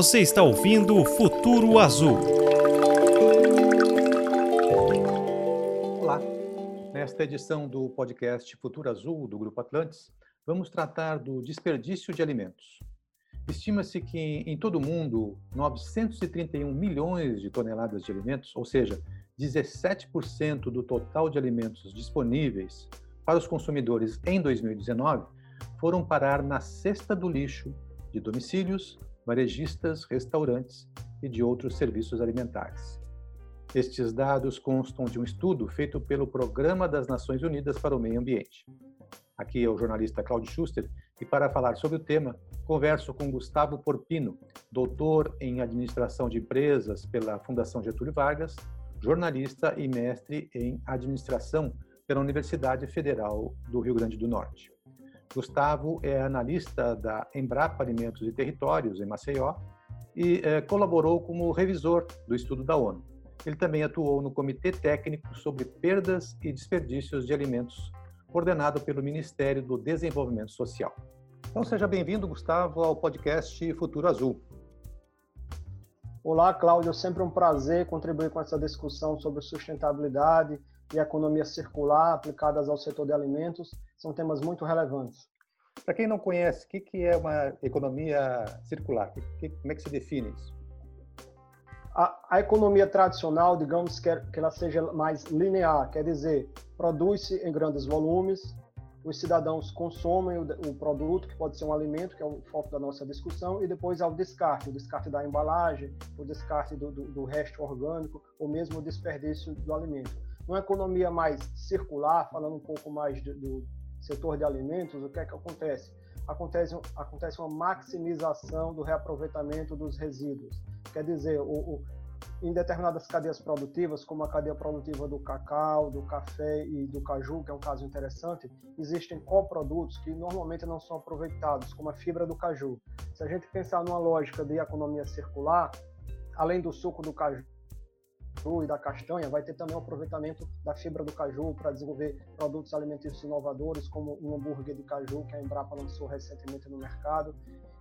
Você está ouvindo Futuro Azul. Olá. Nesta edição do podcast Futuro Azul do Grupo Atlantis, vamos tratar do desperdício de alimentos. Estima-se que em todo o mundo 931 milhões de toneladas de alimentos, ou seja, 17% do total de alimentos disponíveis para os consumidores em 2019, foram parar na cesta do lixo de domicílios, varejistas, restaurantes e de outros serviços alimentares. Estes dados constam de um estudo feito pelo Programa das Nações Unidas para o Meio Ambiente. Aqui é o jornalista Claudio Schuster e para falar sobre o tema, converso com Gustavo Porpino, doutor em administração de empresas pela Fundação Getúlio Vargas, jornalista e mestre em administração pela Universidade Federal do Rio Grande do Norte. Gustavo é analista da Embrapa Alimentos e Territórios, em Maceió, e é, colaborou como revisor do estudo da ONU. Ele também atuou no Comitê Técnico sobre Perdas e Desperdícios de Alimentos, coordenado pelo Ministério do Desenvolvimento Social. Então, seja bem-vindo, Gustavo, ao podcast Futuro Azul. Olá, Cláudio. É sempre um prazer contribuir com essa discussão sobre sustentabilidade e economia circular aplicadas ao setor de alimentos são temas muito relevantes. Para quem não conhece, o que é uma economia circular? Como é que se define isso? A, a economia tradicional, digamos que, que ela seja mais linear, quer dizer, produz-se em grandes volumes, os cidadãos consomem o, produto, que pode ser um alimento, que é o foco da nossa discussão, e depois há o descarte, o descarte da embalagem, o descarte do, do, do resto orgânico, ou mesmo o desperdício do alimento. Numa economia mais circular, falando um pouco mais do, do setor de alimentos, o que é que acontece? Acontece, acontece uma maximização do reaproveitamento dos resíduos. Quer dizer, o, o, em determinadas cadeias produtivas, como a cadeia produtiva do cacau, do café e do caju, que é um caso interessante, existem coprodutos que normalmente não são aproveitados, como a fibra do caju. Se a gente pensar numa lógica de economia circular, além do suco do caju, caju e da castanha, vai ter também o aproveitamento da fibra do caju para desenvolver produtos alimentícios inovadores, como um hambúrguer de caju que a Embrapa lançou recentemente no mercado.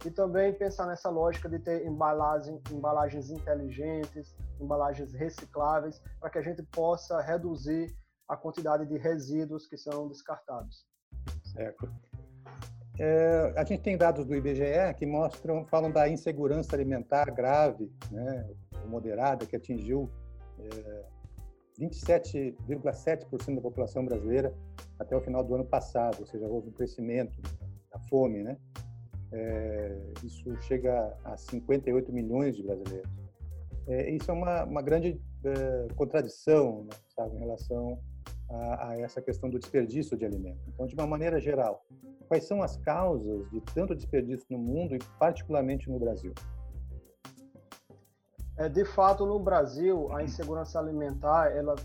E também pensar nessa lógica de ter embalagem, embalagens inteligentes, embalagens recicláveis, para que a gente possa reduzir a quantidade de resíduos que são descartados. Certo. É, a gente tem dados do IBGE que mostram, falam da insegurança alimentar grave, né, moderada, que atingiu 27,7% da população brasileira até o final do ano passado, ou seja, houve um crescimento da fome, né? É, isso chega a 58 milhões de brasileiros. É, isso é uma, uma grande é, contradição, né, sabe, em relação a, a, essa questão do desperdício de alimentos. Então, de uma maneira geral, quais são as causas de tanto desperdício no mundo e particularmente no Brasil? É, de fato, no Brasil, a insegurança alimentar ela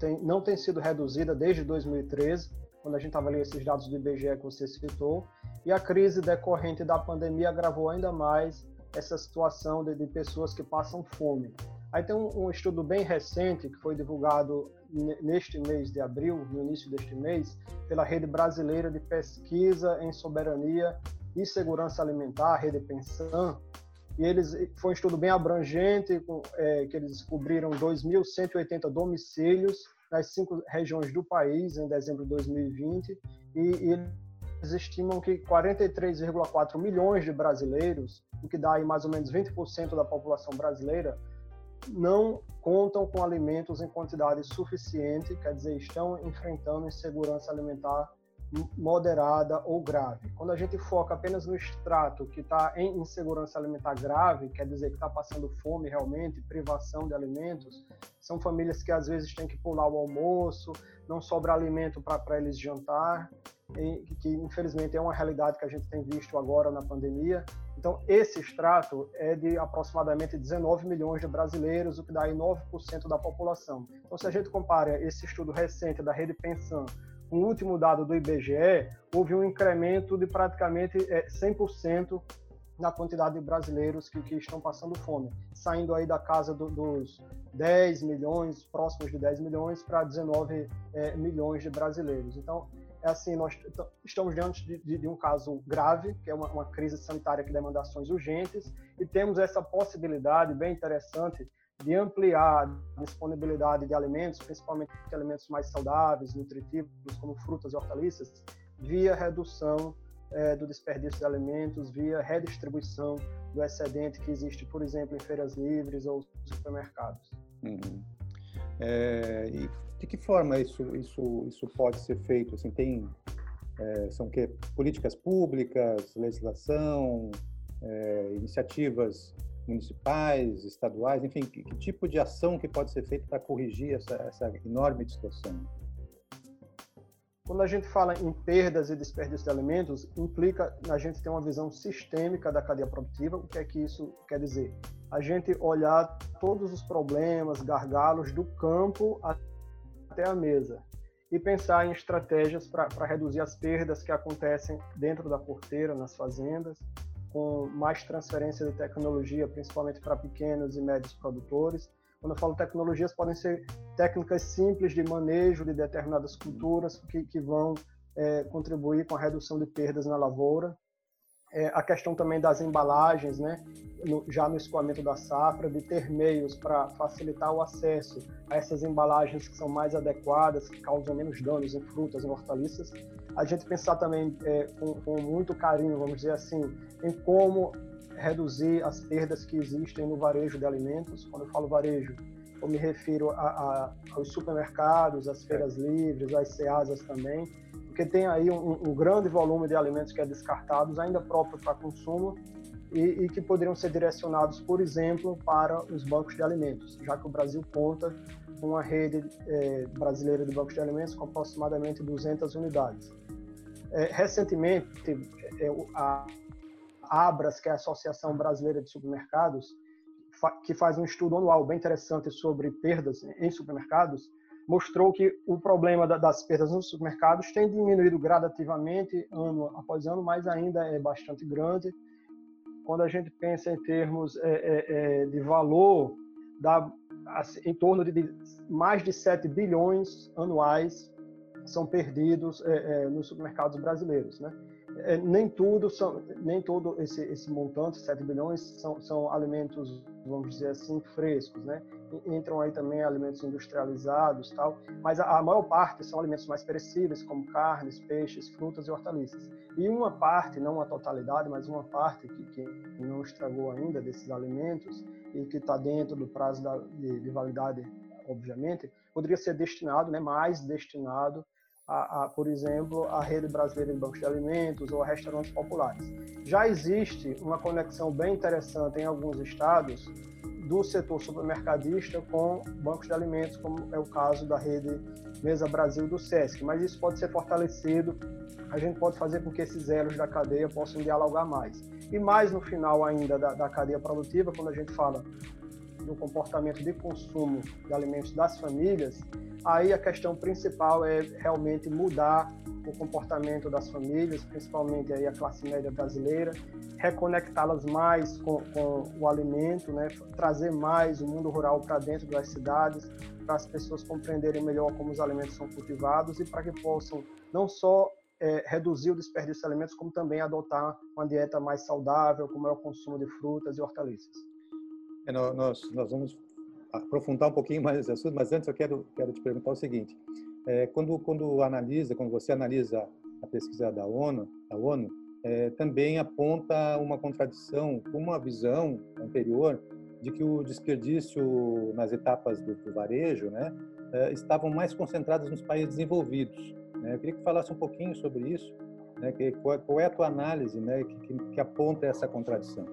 tem, não tem sido reduzida desde 2013, quando a gente avalia esses dados do IBGE que você citou, e a crise decorrente da pandemia agravou ainda mais essa situação de, de pessoas que passam fome. Aí tem um, um, estudo bem recente que foi divulgado neste mês de abril, no início deste mês, pela Rede Brasileira de Pesquisa em Soberania e Segurança Alimentar, Rede Pensan, e eles foi um estudo bem abrangente, é, que eles descobriram 2.180 domicílios nas cinco regiões do país em dezembro de 2020 e, e eles estimam que 43,4 milhões de brasileiros, o que dá aí mais ou menos 20% da população brasileira, não contam com alimentos em quantidade suficiente, quer dizer, estão enfrentando insegurança alimentar moderada ou grave. Quando a gente foca apenas no extrato que está em insegurança alimentar grave, quer dizer que está passando fome realmente, privação de alimentos, são famílias que às vezes têm que pular o almoço, não sobra alimento para eles jantar, e, que infelizmente é uma realidade que a gente tem visto agora na pandemia. Então, esse extrato é de aproximadamente 19 milhões de brasileiros, o que dá aí 9% da população. Então, se a gente compara esse estudo recente da Rede Pensão o último dado do IBGE, houve um incremento de praticamente 100% é, na quantidade de brasileiros que, que, estão passando fome, saindo aí da casa do, dos 10 milhões, próximos de 10 milhões, para 19 é, milhões de brasileiros. Então, é assim, nós estamos diante de, de, de um caso grave, que é uma, uma, crise sanitária que demanda ações urgentes, e temos essa possibilidade bem interessante de ampliar a disponibilidade de alimentos, principalmente alimentos mais saudáveis, nutritivos, como frutas e hortaliças, via redução é, do desperdício de alimentos, via redistribuição do excedente que existe, por exemplo, em feiras livres ou supermercados. Uhum. É, e de que forma isso, isso, isso pode ser feito? Assim, tem, é, são que políticas públicas, legislação, é, iniciativas municipais, estaduais, enfim, que, que, tipo de ação que pode ser feita para corrigir essa, essa enorme distorção? Quando a gente fala em perdas e desperdício de alimentos, implica a gente ter uma visão sistêmica da cadeia produtiva. O que é que isso quer dizer? A gente olhar todos os problemas, gargalos do campo até a mesa e pensar em estratégias para reduzir as perdas que acontecem dentro da porteira, nas fazendas, com mais transferência de tecnologia, principalmente para pequenos e médios produtores, quando eu falo tecnologias, podem ser técnicas simples de manejo de determinadas culturas que, que vão é, contribuir com a redução de perdas na lavoura. É, a questão também das embalagens, né? No, já no escoamento da safra, de ter meios para facilitar o acesso a essas embalagens que são mais adequadas, que causam menos danos em frutas e hortaliças. A gente pensar também é, com, com muito carinho, vamos dizer assim, em como reduzir as perdas que existem no varejo de alimentos. Quando eu falo varejo, eu me refiro a, a, aos supermercados, às feiras livres, às ceasas também, porque tem aí um, um, grande volume de alimentos que é descartados, ainda próprio para consumo, e, e, que poderiam ser direcionados, por exemplo, para os bancos de alimentos, já que o Brasil conta com uma rede é, brasileira de bancos de alimentos com aproximadamente 200 unidades. É, recentemente, é, a, Abras, que é a Associação Brasileira de Supermercados, que faz um estudo anual bem interessante sobre perdas em supermercados, mostrou que o problema das perdas nos supermercados tem diminuído gradativamente ano após ano, mas ainda é bastante grande. Quando a gente pensa em termos é, é, é de valor, dá assim, em torno de mais de 7 bilhões anuais são perdidos nos supermercados brasileiros, né? nem tudo são, nem todo esse, esse montante, 7 bilhões, são, são alimentos, vamos dizer assim, frescos, né? Entram aí também alimentos industrializados tal, mas a, maior parte são alimentos mais perecíveis, como carnes, peixes, frutas e hortaliças. E uma parte, não a totalidade, mas uma parte que, que não estragou ainda desses alimentos e que está dentro do prazo da, de, de validade, obviamente, poderia ser destinado, né, mais destinado a, a, por exemplo, a rede brasileira de bancos de alimentos ou a restaurantes populares. Já existe uma conexão bem interessante em alguns estados do setor supermercadista com bancos de alimentos, como é o caso da rede Mesa Brasil do SESC, mas isso pode ser fortalecido, a gente pode fazer com que esses elos da cadeia possam dialogar mais. E mais no final ainda da, da cadeia produtiva, quando a gente fala do comportamento de consumo de alimentos das famílias, aí a questão principal é realmente mudar o comportamento das famílias, principalmente aí a classe média brasileira, reconectá-las mais com, com, o alimento, né? trazer mais o mundo rural para dentro das cidades, para as pessoas compreenderem melhor como os alimentos são cultivados e para que possam não só é, reduzir o desperdício de alimentos, como também adotar uma dieta mais saudável, como é o consumo de frutas e hortaliças. É, nós, nós vamos aprofundar um pouquinho mais esse assunto, mas antes eu quero, quero te perguntar o seguinte: é, quando, quando analisa, quando você analisa a pesquisa da ONU, da ONU é, também aponta uma contradição com uma visão anterior de que o desperdício nas etapas do, do varejo, né, é, estavam mais concentrados nos países desenvolvidos. Né? Eu queria que falasse um pouquinho sobre isso, né, que, qual, qual, é a tua análise, né, que, que, que aponta essa contradição.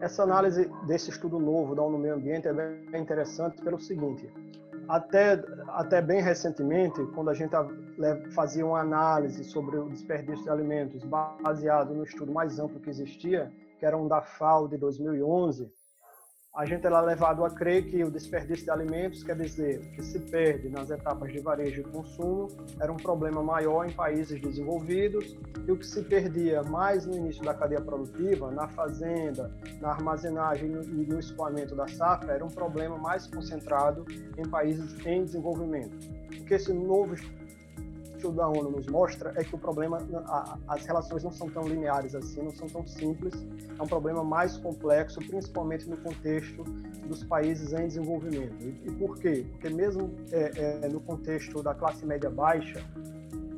Essa análise desse estudo novo da ONU Meio Ambiente é bem interessante pelo seguinte: até, até bem recentemente, quando a gente fazia uma análise sobre o desperdício de alimentos baseado no estudo mais amplo que existia, que era um da FAO de 2011, a gente era levado a crer que o desperdício de alimentos, quer dizer, que se perde nas etapas de varejo e consumo, era um problema maior em países desenvolvidos, e o que se perdia mais no início da cadeia produtiva, na fazenda, na armazenagem e no escoamento da safra, era um problema mais concentrado em países em desenvolvimento. O que esse novo estudo da ONU nos mostra é que o problema, as relações não são tão lineares assim, não são tão simples, é um problema mais complexo, principalmente no contexto dos países em desenvolvimento. E, por quê? Porque mesmo é, é, no contexto da classe média baixa,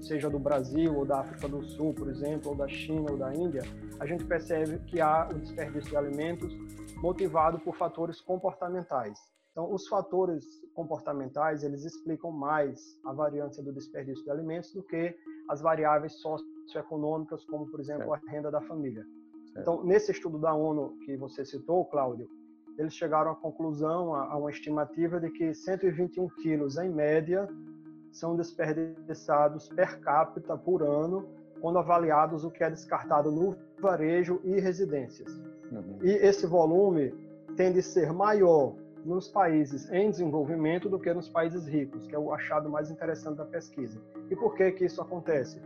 seja do Brasil ou da África do Sul, por exemplo, ou da China ou da Índia, a gente percebe que há o desperdício de alimentos motivado por fatores comportamentais. Então, os fatores comportamentais, eles explicam mais a variância do desperdício de alimentos do que as variáveis socioeconômicas, como, por exemplo, certo. a renda da família. Certo. Então, nesse estudo da ONU que você citou, Cláudio, eles chegaram à conclusão, a, uma estimativa de que 121 quilos, em média, são desperdiçados per capita por ano, quando avaliados o que é descartado no varejo e residências. Uhum. E esse volume tende a ser maior nos países em desenvolvimento do que nos países ricos, que é o achado mais interessante da pesquisa. E por que que isso acontece?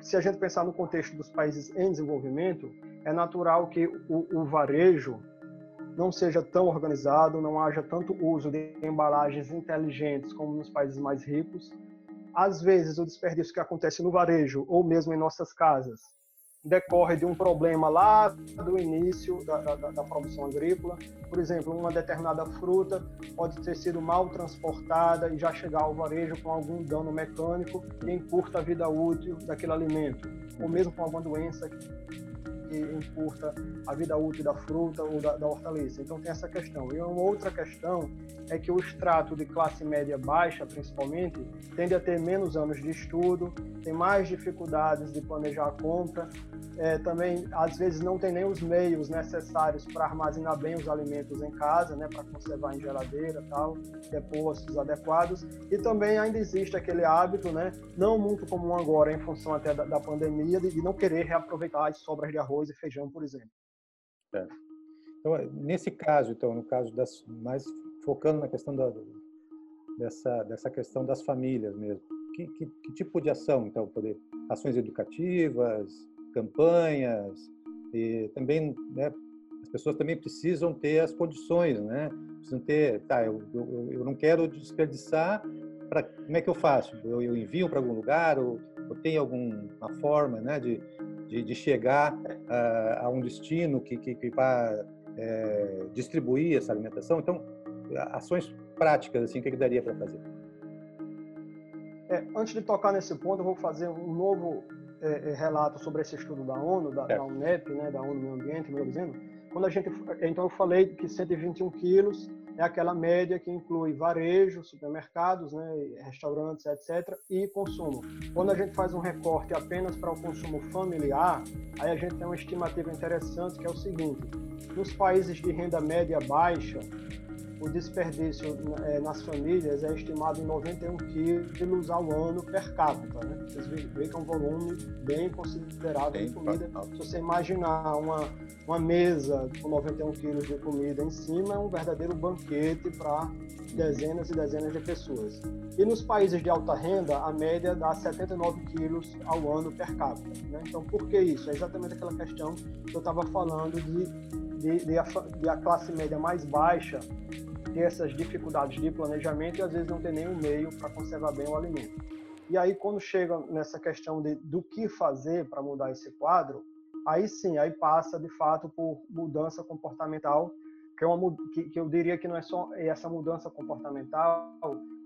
Se a gente pensar no contexto dos países em desenvolvimento, é natural que o, o varejo não seja tão organizado, não haja tanto uso de embalagens inteligentes como nos países mais ricos. Às vezes, o desperdício que acontece no varejo ou mesmo em nossas casas decorre de um problema lá do início da, da, da, produção agrícola. Por exemplo, uma determinada fruta pode ter sido mal transportada e já chegar ao varejo com algum dano mecânico que encurta a vida útil daquele alimento, ou mesmo com alguma doença que encurta a vida útil da fruta ou da, da hortaliça. Então tem essa questão. E uma outra questão é que o extrato de classe média baixa, principalmente, tende a ter menos anos de estudo, tem mais dificuldades de planejar a compra, é, também às vezes não tem nem os meios necessários para armazenar bem os alimentos em casa, né, para conservar em geladeira, tal, depósitos adequados, e também ainda existe aquele hábito, né, não muito comum agora em função até da, da pandemia, de, de não querer reaproveitar as sobras de arroz e feijão, por exemplo. É. Então, é, nesse caso, então, no caso das mais focando na questão da, dessa dessa questão das famílias mesmo, que, que, que tipo de ação, então, poder ações educativas, campanhas e também, né, as pessoas também precisam ter as condições, né? Precisam ter, tá, eu, eu, eu não quero desperdiçar, para como é que eu faço? Eu, eu envio para algum lugar ou, ou tem alguma forma, né, de de, de chegar uh, a um destino que, que, que é, distribuir essa alimentação. Então, ações práticas, assim, o que, que daria para fazer? É, antes de tocar nesse ponto, eu vou fazer um novo é, relato sobre esse estudo da ONU, da, da UNEP, né, da ONU Meio Ambiente, melhor dizendo. Quando a gente, então eu falei que 121 quilos é aquela média que inclui varejo, supermercados, né, restaurantes, etc., e consumo. Quando a gente faz um recorte apenas para o consumo familiar, aí a gente tem uma estimativa interessante que é o seguinte: nos países de renda média baixa, o desperdício é, nas famílias é estimado em 91 quilos ao ano per capita. Né? Vocês veem que é um volume bem considerável bem de comida. Se você imaginar uma, uma mesa com 91 quilos de comida em cima, é um verdadeiro banquete para dezenas e dezenas de pessoas. E nos países de alta renda, a média dá 79 quilos ao ano per capita. Né? Então, por que isso? É exatamente aquela questão que eu estava falando de, de, de, a, de a classe média mais baixa ter essas dificuldades de planejamento e às vezes não ter nenhum meio para conservar bem o alimento. E aí, quando chega nessa questão de, do que fazer para mudar esse quadro, aí sim, aí passa de fato por mudança comportamental, que, é uma, que, que eu diria que não é só essa mudança comportamental,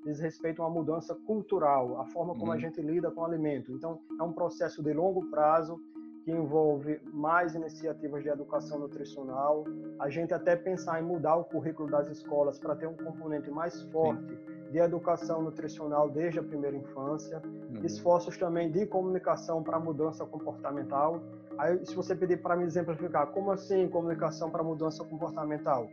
diz respeito a uma mudança cultural, a forma como uhum. a gente lida com o alimento. Então, é um processo de longo prazo que envolve mais iniciativas de educação nutricional, a gente até pensar em mudar o currículo das escolas para ter um componente mais forte Sim. de educação nutricional desde a primeira infância, uhum. esforços também de comunicação para mudança comportamental. Aí, se você pedir para me exemplificar, como assim comunicação para mudança comportamental?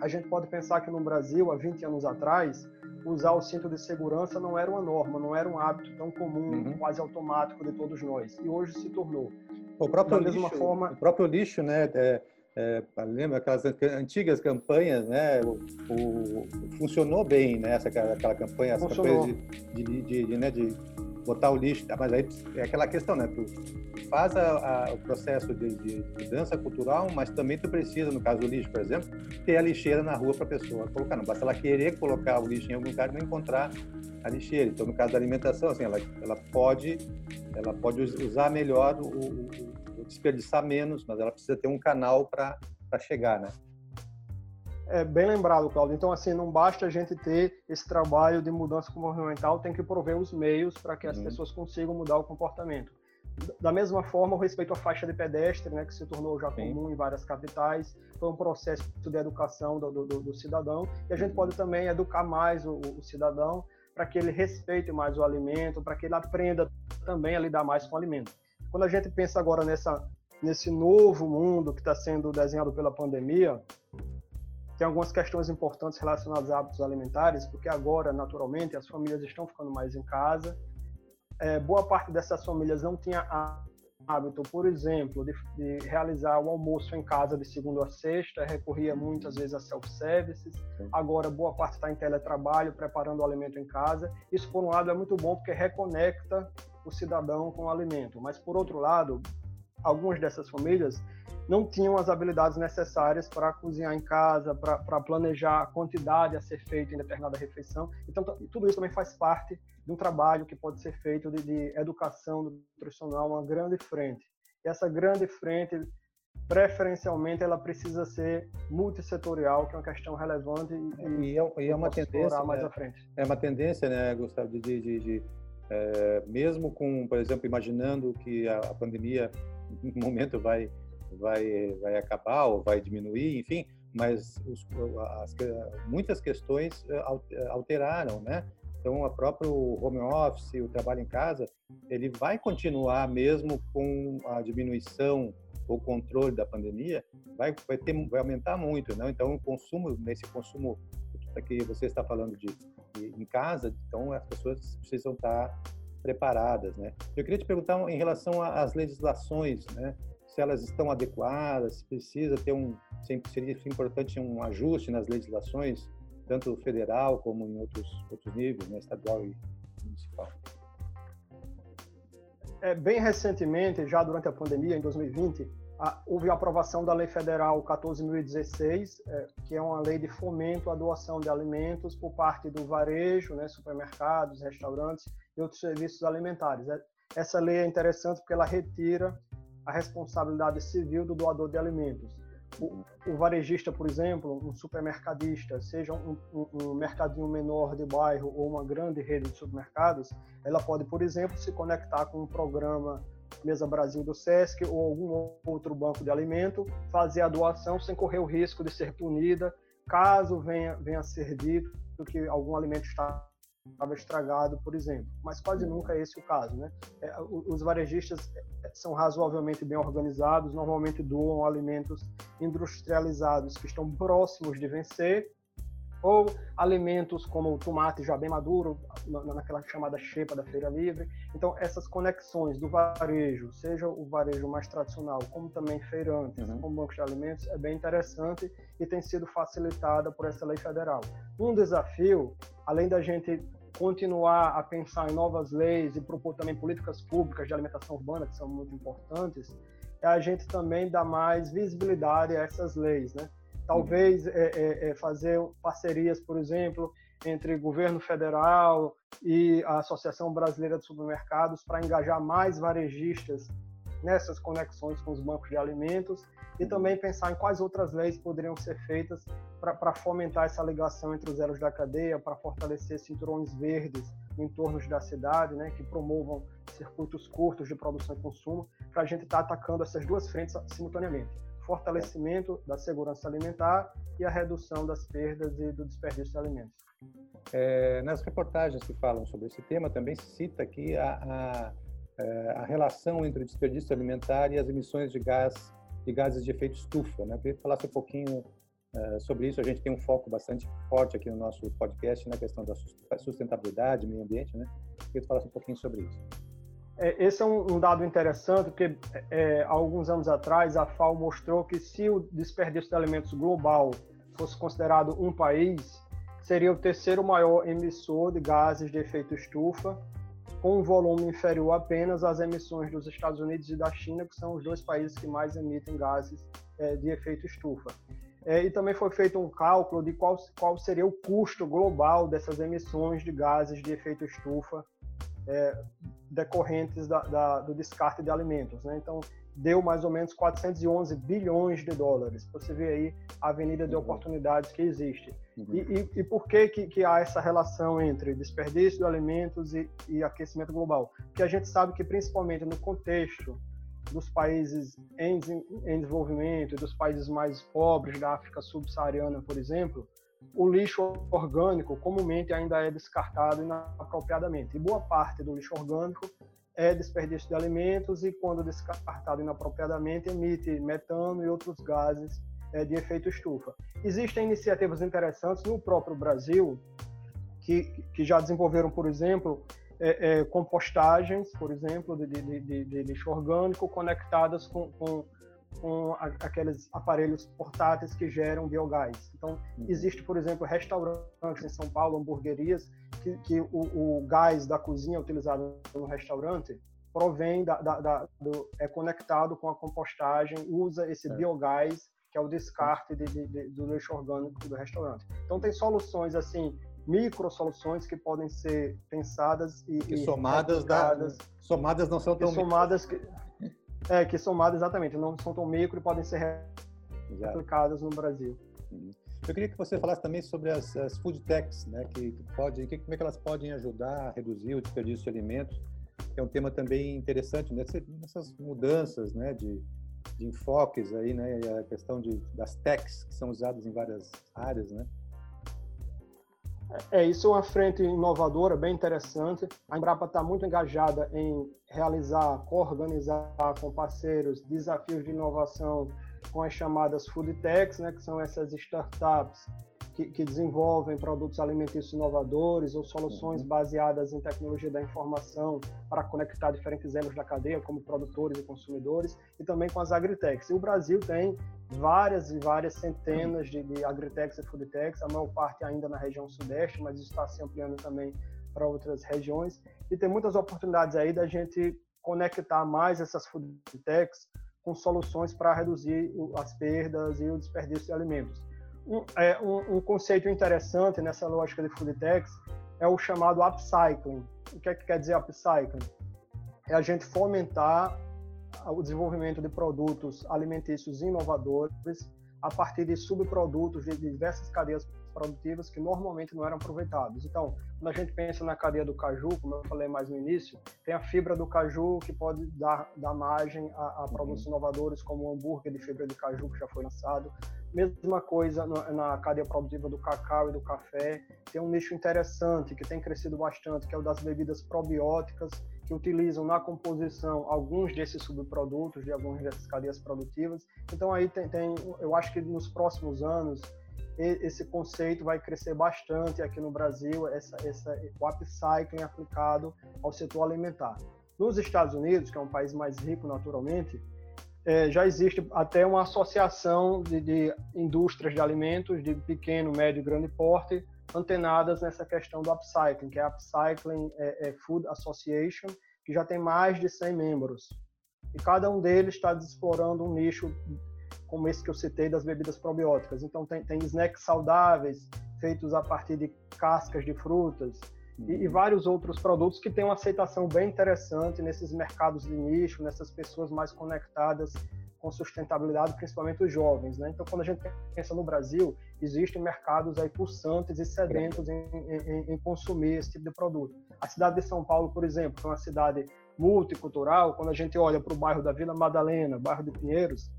A gente pode pensar que no Brasil, há 20 anos atrás, usar o cinto de segurança não era uma norma, não era um hábito tão comum, uhum. quase automático de todos nós. E hoje se tornou. O próprio da lixo, forma... o próprio lixo, né? É, é, lembra aquelas antigas campanhas, né? O, o funcionou bem, né? Essa aquela campanha, essa campanha de, de, de, de, né? de botar o lixo, mas aí é aquela questão, né? Tu faz a, a, o processo de, de, mudança cultural, mas também tu precisa, no caso do lixo, por exemplo, ter a lixeira na rua para a pessoa colocar. Não basta ela querer colocar o lixo em algum lugar e não encontrar a lixeira. Então, no caso da alimentação, assim, ela, ela pode ela pode usar melhor o, o, o desperdiçar menos, mas ela precisa ter um canal para chegar, né? É bem lembrado, Claudio. Então, assim, não basta a gente ter esse trabalho de mudança comportamental, tem que prover os meios para que as uhum. pessoas consigam mudar o comportamento. Da mesma forma, o respeito à faixa de pedestre, né, que se tornou já Sim. comum em várias capitais, foi um processo de educação do, do, do cidadão, e a gente uhum. pode também educar mais o, o cidadão para que ele respeite mais o alimento, para que ele aprenda também a lidar mais com o alimento. Quando a gente pensa agora nessa, nesse novo mundo que está sendo desenhado pela pandemia, tem algumas questões importantes relacionadas a hábitos alimentares, porque agora, naturalmente, as famílias estão ficando mais em casa. É, boa parte dessas famílias não tinha hábito, por exemplo, de, de, realizar o almoço em casa de segunda a sexta, recorria muitas vezes a self-services. Agora, boa parte está em teletrabalho, preparando o alimento em casa. Isso, por um lado, é muito bom porque reconecta o cidadão com o alimento. Mas, por outro lado, algumas dessas famílias não tinham as habilidades necessárias para cozinhar em casa, para planejar a quantidade a ser feita em determinada refeição. Então, tudo isso também faz parte de um trabalho que pode ser feito de, de educação nutricional, uma grande frente. E essa grande frente, preferencialmente, ela precisa ser multissetorial, que é uma questão relevante e, e, é, e é uma tendência mais né? à frente. É uma tendência, né, Gustavo, de, de, de, é, mesmo com, por exemplo, imaginando que a, a pandemia, em um momento vai vai vai acabar ou vai diminuir, enfim, mas os, as, muitas questões eh, eh, alteraram, né? Então, o próprio home office, o trabalho em casa, ele vai continuar mesmo com a diminuição ou controle da pandemia, vai vai, ter, vai aumentar muito, né? Então, o consumo nesse consumo que você está falando de, de em casa, então as pessoas precisam estar preparadas, né? Eu queria te perguntar em relação às legislações, né? Se elas estão adequadas, se precisa ter um, seria importante um ajuste nas legislações, tanto federal como em outros, outros níveis, né, estadual e municipal. É, bem recentemente, já durante a pandemia, em 2020, a, houve a aprovação da Lei Federal 14.016, é, que é uma lei de fomento à doação de alimentos por parte do varejo, né, supermercados, restaurantes e outros serviços alimentares. É, essa lei é interessante porque ela retira a responsabilidade civil do doador de alimentos. O, o varejista, por exemplo, um supermercadista, seja um, um, um, mercadinho menor de bairro ou uma grande rede de supermercados, ela pode, por exemplo, se conectar com um programa Mesa Brasil do SESC ou algum outro banco de alimento, fazer a doação sem correr o risco de ser punida, caso venha, venha a ser dito que algum alimento está estava estragado, por exemplo. Mas quase nunca é esse o caso, né? É, os varejistas é, são razoavelmente bem organizados, normalmente doam alimentos industrializados que estão próximos de vencer, ou alimentos como o tomate já bem maduro, naquela chamada xepa da feira livre. Então, essas conexões do varejo, seja o varejo mais tradicional, como também feirantes, uhum. como bancos de alimentos, é bem interessante e tem sido facilitada por essa lei federal. Um desafio, além da gente continuar a pensar em novas leis e propor também políticas públicas de alimentação urbana, que são muito importantes, é a gente também dar mais visibilidade a essas leis, né? Talvez é, é, é fazer parcerias, por exemplo, entre governo federal e a Associação Brasileira de Supermercados para engajar mais varejistas nessas conexões com os bancos de alimentos e também pensar em quais outras leis poderiam ser feitas para fomentar essa ligação entre os elos da cadeia, para fortalecer cinturões verdes em torno da cidade, né, que promovam circuitos curtos de produção e consumo, para a gente estar tá atacando essas duas frentes simultaneamente. Fortalecimento da segurança alimentar e a redução das perdas e do desperdício de alimentos. É, nas reportagens que falam sobre esse tema, também se cita aqui a, a, é, a relação entre o desperdício alimentar e as emissões de gás de gases de efeito estufa. Né? Eu queria que falasse um pouquinho uh, sobre isso. A gente tem um foco bastante forte aqui no nosso podcast na questão da sustentabilidade, meio ambiente. Né? Eu queria que falasse um pouquinho sobre isso. É, esse é um, dado interessante, porque é, há alguns anos atrás a FAO mostrou que se o desperdício de alimentos global fosse considerado um país, seria o terceiro maior emissor de gases de efeito estufa com um volume inferior apenas às emissões dos Estados Unidos e da China, que são os dois países que mais emitem gases é, de efeito estufa. É, e também foi feito um cálculo de qual, qual seria o custo global dessas emissões de gases de efeito estufa é, decorrentes da, da, do descarte de alimentos. Né? Então, deu mais ou menos 411 bilhões de dólares. Você vê aí a avenida de uhum. oportunidades que existe. Uhum. E, e, e, por que, que, que, há essa relação entre desperdício de alimentos e, e aquecimento global? Porque a gente sabe que, principalmente no contexto dos países em, em desenvolvimento dos países mais pobres da África subsaariana, por exemplo, o lixo orgânico comumente ainda é descartado inapropriadamente. E boa parte do lixo orgânico é desperdício de alimentos e, quando descartado inapropriadamente, emite metano e outros gases de efeito estufa. Existem iniciativas interessantes no próprio Brasil que, que já desenvolveram, por exemplo, é, é, compostagens, por exemplo, de, de, de, de, lixo orgânico conectadas com, com, com a, aqueles aparelhos portáteis que geram biogás. Então, uhum. existe, por exemplo, restaurantes em São Paulo, hamburguerias, que, que o, o, gás da cozinha utilizado no restaurante provém da, da, da do, é conectado com a compostagem, usa esse é. biogás que é o descarte de, de, do lixo orgânico do restaurante. Então tem soluções assim micro soluções que podem ser pensadas e, e somadas da, somadas não são tão somadas que, é que somadas exatamente não são tão micro e podem ser aplicadas no Brasil. Uhum. Eu queria que você falasse também sobre as, as food techs, né, que, que pode, que, como é que elas podem ajudar a reduzir o desperdício de alimentos. Que é um tema também interessante nessas, nessas mudanças, né, de, de enfoques aí, né, e a questão de, das techs que são usadas em várias áreas, né. É, isso é uma frente inovadora, bem interessante. A Embrapa está muito engajada em realizar, coorganizar com parceiros desafios de inovação com as chamadas food techs, né, que são essas startups que, que desenvolvem produtos alimentícios inovadores ou soluções uhum. baseadas em tecnologia da informação para conectar diferentes elos da cadeia, como produtores e consumidores, e também com as agritechs. E o Brasil tem várias e várias centenas de, de agritechs e foodtechs, a maior parte ainda na região sudeste, mas está se ampliando também para outras regiões. E tem muitas oportunidades aí da gente conectar mais essas foodtechs com soluções para reduzir as perdas e o desperdício de alimentos um, é, um, um, conceito interessante nessa lógica de food techs é o chamado upcycling. O que, é que quer dizer upcycling? É a gente fomentar o desenvolvimento de produtos alimentícios inovadores a partir de subprodutos de diversas cadeias produtivas que normalmente não eram aproveitados. Então, quando a gente pensa na cadeia do caju, como eu falei mais no início, tem a fibra do caju que pode dar, dar margem a, a produtos uhum. inovadores como o hambúrguer de fibra de caju que já foi lançado. Mesma coisa na cadeia produtiva do cacau e do café. Tem um nicho interessante que tem crescido bastante, que é o das bebidas probióticas, que utilizam na composição alguns desses subprodutos de algumas dessas cadeias produtivas. Então aí tem, tem eu acho que nos próximos anos esse conceito vai crescer bastante aqui no Brasil, essa, essa, o upcycling aplicado ao setor alimentar. Nos Estados Unidos, que é um país mais rico naturalmente, é, já existe até uma associação de, de, indústrias de alimentos de pequeno, médio e grande porte antenadas nessa questão do upcycling, que é a Upcycling é, é Food Association, que já tem mais de 100 membros. E cada um deles está explorando um nicho como esse que eu citei das bebidas probióticas. Então tem, tem snacks saudáveis feitos a partir de cascas de frutas e, e, vários outros produtos que têm uma aceitação bem interessante nesses mercados de nicho, nessas pessoas mais conectadas com sustentabilidade, principalmente os jovens. Né? Então, quando a gente pensa no Brasil, existem mercados aí pulsantes e sedentos em, em, em consumir esse tipo de produto. A cidade de São Paulo, por exemplo, que é uma cidade multicultural, quando a gente olha para o bairro da Vila Madalena, bairro de Pinheiros,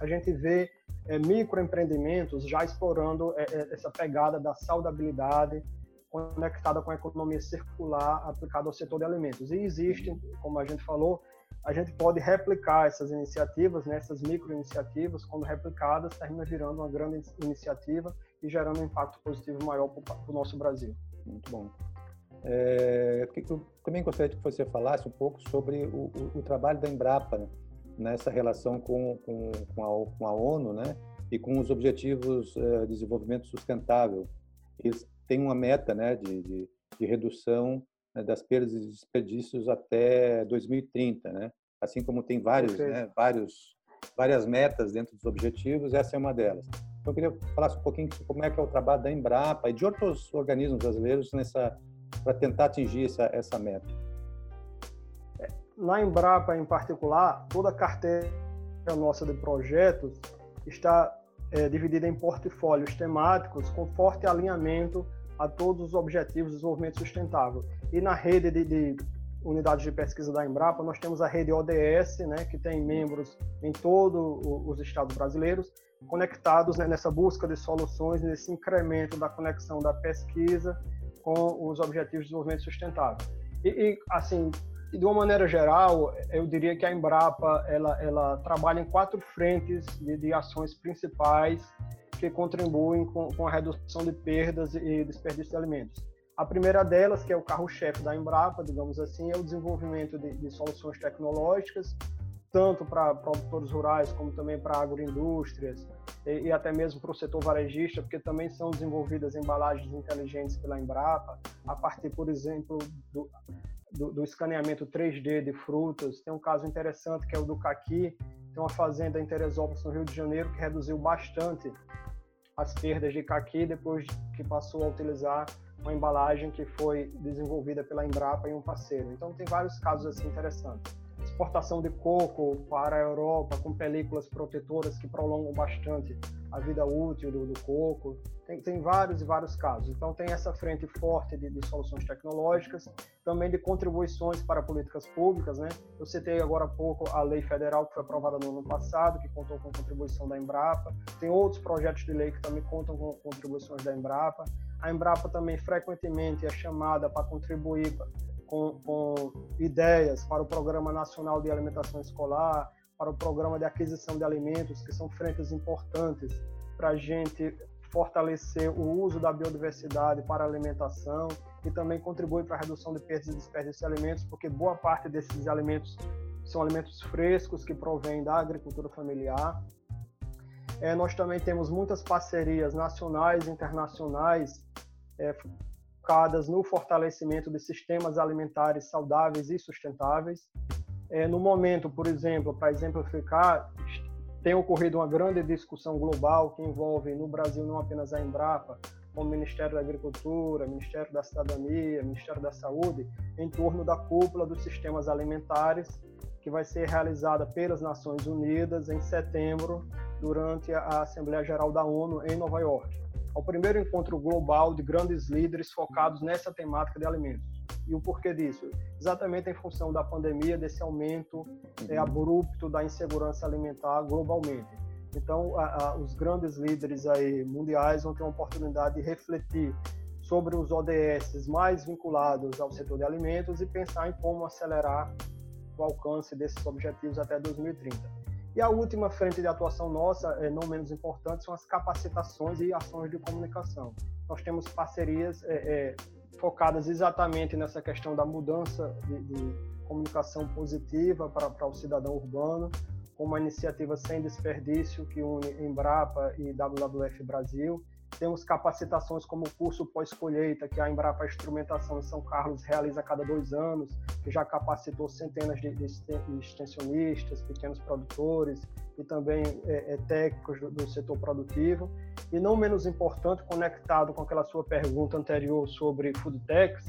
a gente vê é, microempreendimentos já explorando é, essa pegada da saudabilidade conectada com a economia circular aplicada ao setor de alimentos. E existe, como a gente falou, a gente pode replicar essas iniciativas, né, essas micro-iniciativas, quando replicadas, termina virando uma grande iniciativa e gerando um impacto positivo maior para o nosso Brasil. Muito bom. É, eu também gostaria que você falasse um pouco sobre o, o, o trabalho da Embrapa, né? nessa relação com, com, com, a, com a ONU, né? E com os Objetivos uh, de Desenvolvimento Sustentável. Eles têm uma meta, né, de, de, de redução né, das perdas e desperdícios até 2030, né? Assim como tem vários, né, vários, várias metas dentro dos objetivos, essa é uma delas. Então, eu queria falar um pouquinho como é que é o trabalho da Embrapa e de outros organismos brasileiros nessa para tentar atingir essa, essa meta. Na Embrapa, em particular, toda a carteira nossa de projetos está é, dividida em portfólios temáticos com forte alinhamento a todos os objetivos de desenvolvimento sustentável. E na rede de, de unidades de pesquisa da Embrapa, nós temos a rede ODS, né, que tem membros em todos os estados brasileiros, conectados né, nessa busca de soluções, nesse incremento da conexão da pesquisa com os objetivos de desenvolvimento sustentável. E, e assim, de uma maneira geral, eu diria que a Embrapa ela, ela trabalha em quatro frentes de, de ações principais que contribuem com, com, a redução de perdas e desperdício de alimentos. A primeira delas, que é o carro-chefe da Embrapa, digamos assim, é o desenvolvimento de, de soluções tecnológicas, tanto para produtores rurais como também para agroindústrias e, e até mesmo para o setor varejista, porque também são desenvolvidas embalagens inteligentes pela Embrapa, a partir, por exemplo, do, do, do, escaneamento 3D de frutas. Tem um caso interessante que é o do caqui. Tem uma fazenda em Teresópolis, no Rio de Janeiro, que reduziu bastante as perdas de caqui depois que passou a utilizar uma embalagem que foi desenvolvida pela Embrapa e um parceiro. Então tem vários casos assim interessantes exportação de coco para a Europa com películas protetoras que prolongam bastante a vida útil do, do coco. Tem, tem, vários e vários casos. Então, tem essa frente forte de, de, soluções tecnológicas, também de contribuições para políticas públicas. Né? Eu citei agora há pouco a lei federal que foi aprovada no ano passado, que contou com contribuição da Embrapa. Tem outros projetos de lei que também contam com contribuições da Embrapa. A Embrapa também frequentemente é chamada para contribuir com, com ideias para o Programa Nacional de Alimentação Escolar, para o Programa de Aquisição de Alimentos, que são frentes importantes para a gente fortalecer o uso da biodiversidade para alimentação e também contribui para a redução de perdas e desperdício de alimentos, porque boa parte desses alimentos são alimentos frescos que provêm da agricultura familiar. É, nós também temos muitas parcerias nacionais e internacionais é, focadas no fortalecimento de sistemas alimentares saudáveis e sustentáveis. É, no momento, por exemplo, para exemplificar, tem ocorrido uma grande discussão global que envolve no Brasil não apenas a Embrapa, como o Ministério da Agricultura, Ministério da Cidadania, Ministério da Saúde, em torno da cúpula dos sistemas alimentares, que vai ser realizada pelas Nações Unidas em setembro, durante a Assembleia Geral da ONU em Nova York ao primeiro encontro global de grandes líderes focados nessa temática de alimentos. E o porquê disso? Exatamente em função da pandemia, desse aumento é, uhum. abrupto da insegurança alimentar globalmente. Então, a, a, os grandes líderes aí mundiais vão ter uma oportunidade de refletir sobre os ODS mais vinculados ao setor de alimentos e pensar em como acelerar o alcance desses objetivos até 2030. E a última frente de atuação nossa, é, não menos importante, são as capacitações e ações de comunicação. Nós temos parcerias é, focadas exatamente nessa questão da mudança de, de comunicação positiva para o cidadão urbano, com uma iniciativa sem desperdício que une Embrapa e WWF Brasil, temos capacitações como o curso pós-colheita, que a Embrapa Instrumentação em São Carlos realiza a cada dois anos, que já capacitou centenas de, extensionistas, pequenos produtores e também é, é, técnicos do, do, setor produtivo. E não menos importante, conectado com aquela sua pergunta anterior sobre foodtechs,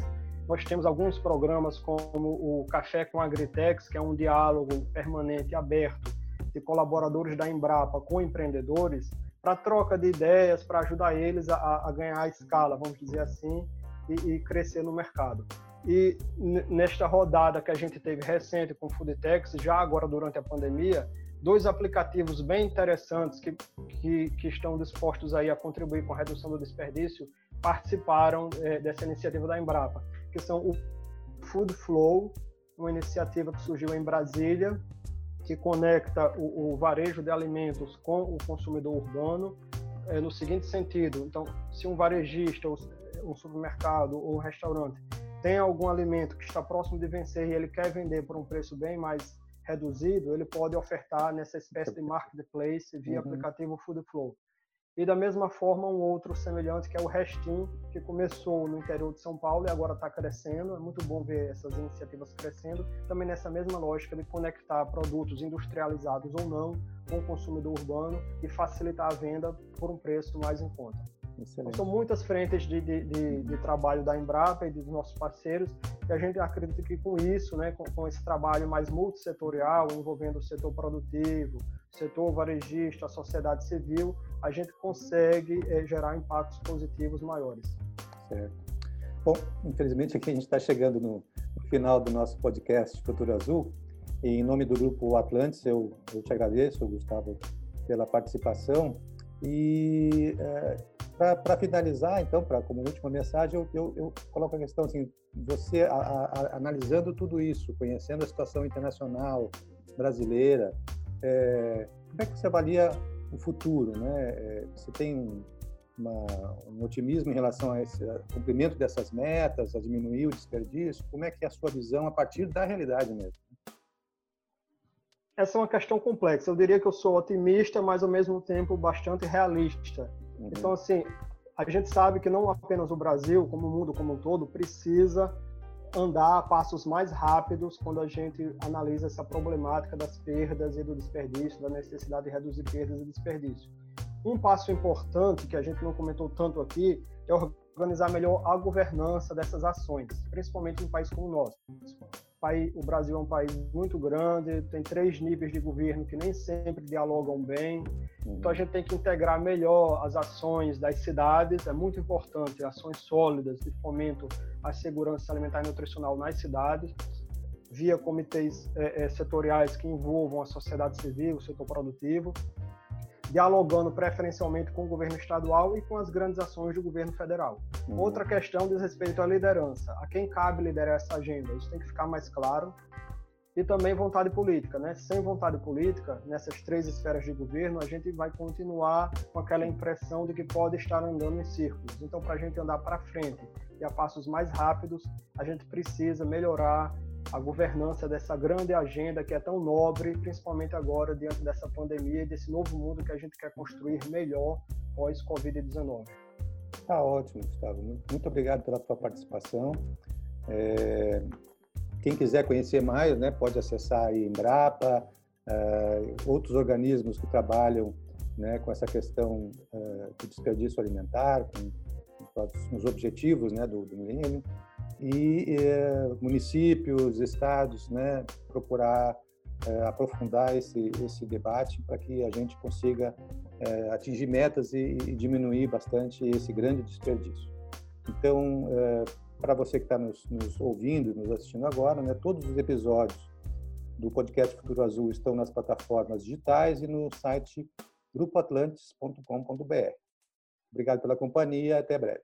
nós temos alguns programas como o Café com Agritex, que é um diálogo permanente aberto de colaboradores da Embrapa com empreendedores, para troca de ideias, para ajudar eles a, a, ganhar a escala, vamos dizer assim, e, e, crescer no mercado. E nesta rodada que a gente teve recente com o Foodtex, já agora durante a pandemia, dois aplicativos bem interessantes que, que, que estão dispostos aí a contribuir com a redução do desperdício participaram é, dessa iniciativa da Embrapa, que são o Food Flow, uma iniciativa que surgiu em Brasília que conecta o, o varejo de alimentos com o consumidor urbano é, no seguinte sentido. Então, se um varejista, um supermercado ou um restaurante tem algum alimento que está próximo de vencer e ele quer vender por um preço bem mais reduzido, ele pode ofertar nessa espécie de marketplace via uhum. aplicativo Food Flow. E da mesma forma, um outro semelhante que é o Restim, que começou no interior de São Paulo e agora está crescendo. É muito bom ver essas iniciativas crescendo. Também nessa mesma lógica de conectar produtos industrializados ou não com o consumidor urbano e facilitar a venda por um preço mais em conta. Então, são muitas frentes de, de, de, de, trabalho da Embrapa e dos nossos parceiros e a gente acredita que com isso, né, com, com esse trabalho mais multissetorial, envolvendo o setor produtivo, setor varejista, a sociedade civil, a gente consegue é, gerar impactos positivos maiores. Certo. Bom, infelizmente aqui a gente está chegando no, no, final do nosso podcast Futuro Azul. E em nome do Grupo Atlantis, eu, eu te agradeço, Gustavo, pela participação. E é, para finalizar, então, para como última mensagem, eu, eu, eu, coloco a questão assim: você a, a, analisando tudo isso, conhecendo a situação internacional brasileira, é, como é que você avalia o futuro, né? É, você tem uma, um otimismo em relação a esse a cumprimento dessas metas, a diminuir o desperdício? Como é que é a sua visão a partir da realidade mesmo? Essa é uma questão complexa. Eu diria que eu sou otimista, mas ao mesmo tempo bastante realista. Uhum. Então, assim, a gente sabe que não apenas o Brasil, como o mundo como um todo, precisa andar passos mais rápidos quando a gente analisa essa problemática das perdas e do desperdício, da necessidade de reduzir perdas e desperdício. Um passo importante que a gente não comentou tanto aqui é organizar melhor a governança dessas ações, principalmente em um país como o nosso. O Brasil é um país muito grande, tem três níveis de governo que nem sempre dialogam bem, então a gente tem que integrar melhor as ações das cidades, é muito importante, ações sólidas de fomento à segurança alimentar e nutricional nas cidades, via comitês é, setoriais que envolvam a sociedade civil, o setor produtivo, dialogando preferencialmente com o governo estadual e com as grandes ações do governo federal. Uhum. Outra questão diz respeito à liderança. A quem cabe liderar essa agenda? Isso tem que ficar mais claro e também vontade política, né? Sem vontade política, nessas três esferas de governo, a gente vai continuar com aquela impressão de que pode estar andando em círculos. Então, para a gente andar para frente e a passos mais rápidos, a gente precisa melhorar a governança dessa grande agenda que é tão nobre, principalmente agora diante dessa pandemia e desse novo mundo que a gente quer construir melhor pós Covid-19. Tá ótimo, Gustavo. Muito obrigado pela tua participação. É, quem quiser conhecer mais, né, pode acessar a Embrapa, uh, outros organismos que trabalham né, com essa questão uh, do desperdício alimentar, com, com os objetivos né, do, do milênio, e uh, municípios, estados, né, procurar aprofundar esse, esse debate para que a gente consiga atingir metas e, e, diminuir bastante esse grande desperdício. Então, para você que está nos, nos, ouvindo, nos assistindo agora, né, todos os episódios do podcast Futuro Azul estão nas plataformas digitais e no site grupoatlantis.com.br. Obrigado pela companhia, até breve.